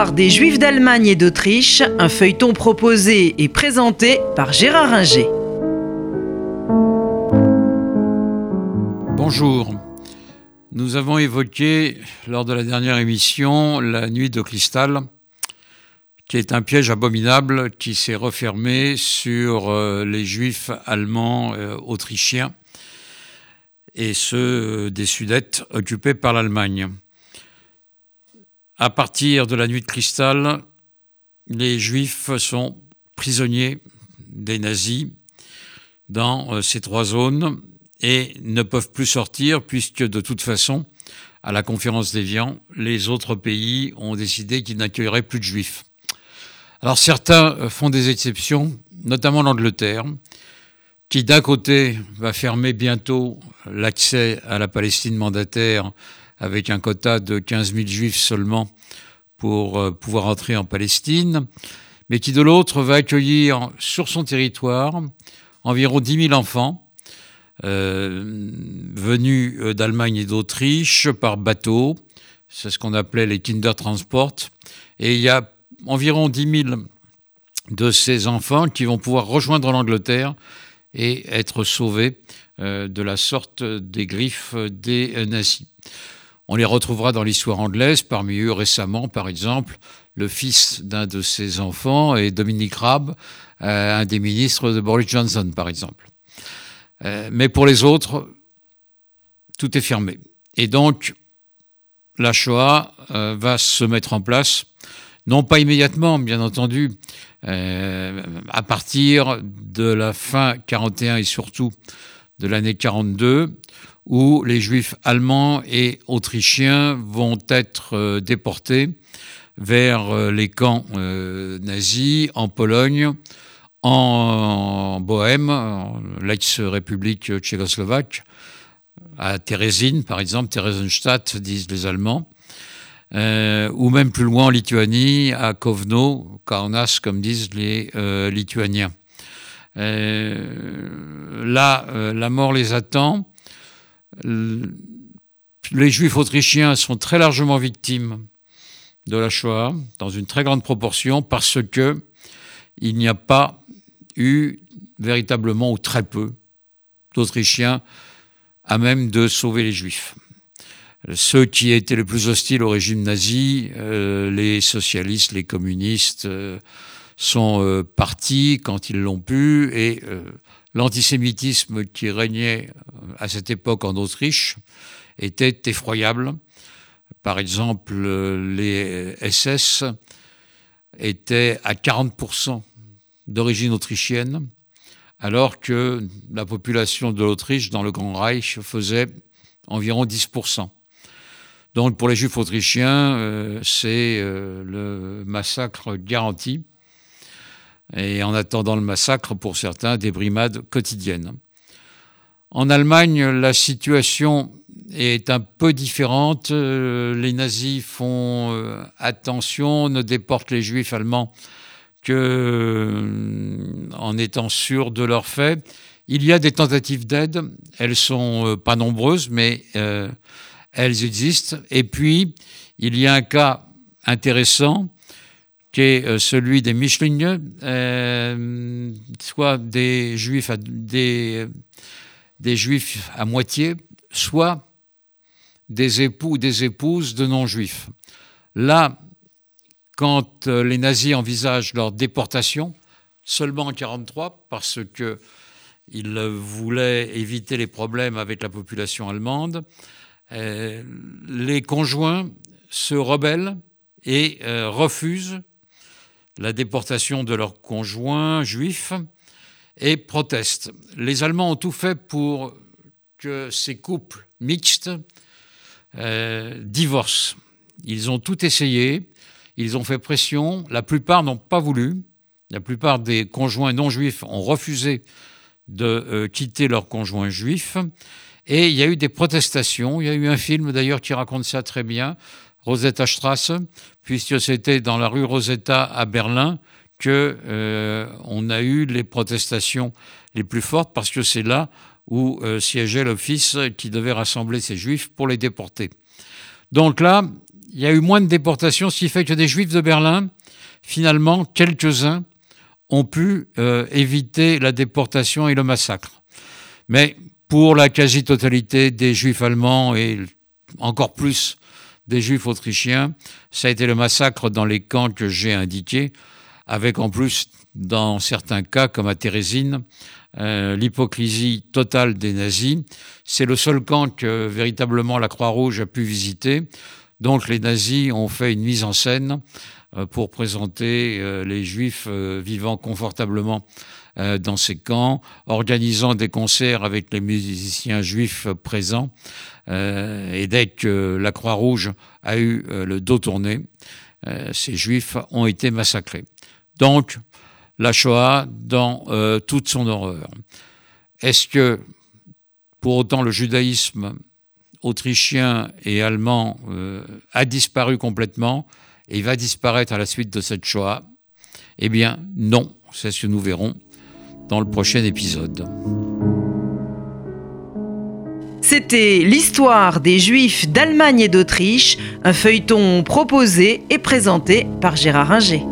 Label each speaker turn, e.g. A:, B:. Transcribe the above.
A: L'histoire des Juifs d'Allemagne et d'Autriche, un feuilleton proposé et présenté par Gérard Inger.
B: Bonjour. Nous avons évoqué lors de la dernière émission la nuit de cristal, qui est un piège abominable qui s'est refermé sur euh, les juifs allemands euh, autrichiens et ceux euh, des Sudètes occupés par l'Allemagne. À partir de la nuit de cristal, les Juifs sont prisonniers des nazis dans euh, ces trois zones et ne peuvent plus sortir puisque de toute façon, à la conférence d'Évian, les autres pays ont décidé qu'ils n'accueilleraient plus de juifs. Alors certains euh, font des exceptions, notamment l'Angleterre, qui d'un côté va fermer bientôt l'accès à la Palestine mandataire avec un quota de 15 000 juifs seulement pour euh, pouvoir entrer en Palestine, mais qui de l'autre va accueillir sur son territoire environ 10 000 enfants euh, venus euh, d'Allemagne et d'Autriche par bateau. C'est ce qu'on appelait les Kindertransport. Et il y a environ 10 000 de ces enfants qui vont pouvoir rejoindre l'Angleterre et être sauvés de la sorte des griffes des nazis. On les retrouvera dans l'histoire anglaise, parmi eux récemment, par exemple, le fils d'un de ses enfants est Dominique Raab, euh, un des ministres de Boris Johnson, par exemple. Euh, mais pour les autres, tout est fermé. Et donc, la Shoah euh, va se mettre en place, non pas immédiatement, bien entendu, à partir de la fin 41 et surtout de l'année 42, où les juifs allemands et autrichiens vont être euh, déportés vers euh, les camps euh, nazis en Pologne, en Bohème, l'ex-république tchécoslovaque, à Térésine, par exemple, Theresienstadt, disent les Allemands, ou même plus loin en Lituanie, à Kovno, Kaunas, comme disent les Lituaniens. là, la mort les attend les juifs autrichiens sont très largement victimes de la Shoah, dans une très grande proportion, parce que il n'y a pas eu véritablement ou très peu d'Autrichiens à même de sauver les Juifs. Ceux qui étaient les plus hostiles au régime nazi, euh, les socialistes, les communistes, euh, sont euh, partis quand ils l'ont pu, et l'antisémitisme qui régnait à cette époque en Autriche était effroyable. Par exemple, les SS étaient à 40% d'origine autrichienne, alors que la population de l'Autriche dans le Grand Reich faisait environ 10%. Donc pour les juifs autrichiens, euh, c'est euh, le massacre garanti et en attendant le massacre, pour certains, des brimades quotidiennes. En Allemagne, la situation est un peu différente. Euh, les nazis font euh, attention, ne déportent les juifs allemands que euh, en étant sûrs de leurs faits. Il y a des tentatives d'aide, elles sont pas nombreuses, mais elles existent. Et puis, il y a un cas intéressant qui est euh, celui des Mischlinge, euh, soit des juifs, à, des, juifs à moitié, soit des époux ou des épouses de non-juifs. Là, quand euh, les nazis envisagent leur déportation, seulement en 1943, parce qu'ils voulaient éviter les problèmes avec la population allemande, les conjoints se rebellent et refusent la déportation de leurs conjoints juifs et protestent. Les Allemands ont tout fait pour que ces couples mixtes euh, divorcent. Ils ont tout essayé, ils ont fait pression, la plupart n'ont pas voulu, la plupart des conjoints non juifs ont refusé de euh, quitter leurs conjoints juifs, et il y a eu des protestations, il y a eu un film d'ailleurs qui raconte ça très bien, Rosetta Strasse, puisque c'était dans la rue Rosetta à Berlin que euh, on a eu les protestations les plus fortes, parce que c'est là où euh, siégeait l'office qui devait rassembler ces juifs pour les déporter. Donc là, il y a eu moins de déportations, ce qui fait que des juifs de Berlin, finalement, quelques-uns ont pu euh, éviter la déportation et le massacre. Mais pour la quasi-totalité des juifs allemands et encore plus des juifs autrichiens, ça a été le massacre dans les camps que j'ai indiqués, avec en plus, dans certains cas, comme à Thérésine, euh, l'hypocrisie totale des nazis. C'est le seul camp que véritablement la Croix-Rouge a pu visiter. Donc les nazis ont fait une mise en scène pour présenter euh, les juifs vivant confortablement dans ces camps, organisant des concerts avec les musiciens juifs présents. et dès que la Croix-Rouge a eu le dos tourné, ces juifs ont été massacrés. Donc, la Shoah dans euh, toute son horreur. Est-ce que pour autant le judaïsme autrichien et allemand euh, a disparu complètement? Et va disparaître à la suite de cette Shoah Eh bien non, c'est ce que nous verrons dans le prochain épisode.
A: C'était l'histoire des Juifs d'Allemagne et d'Autriche, un feuilleton proposé et présenté par Gérard Inger.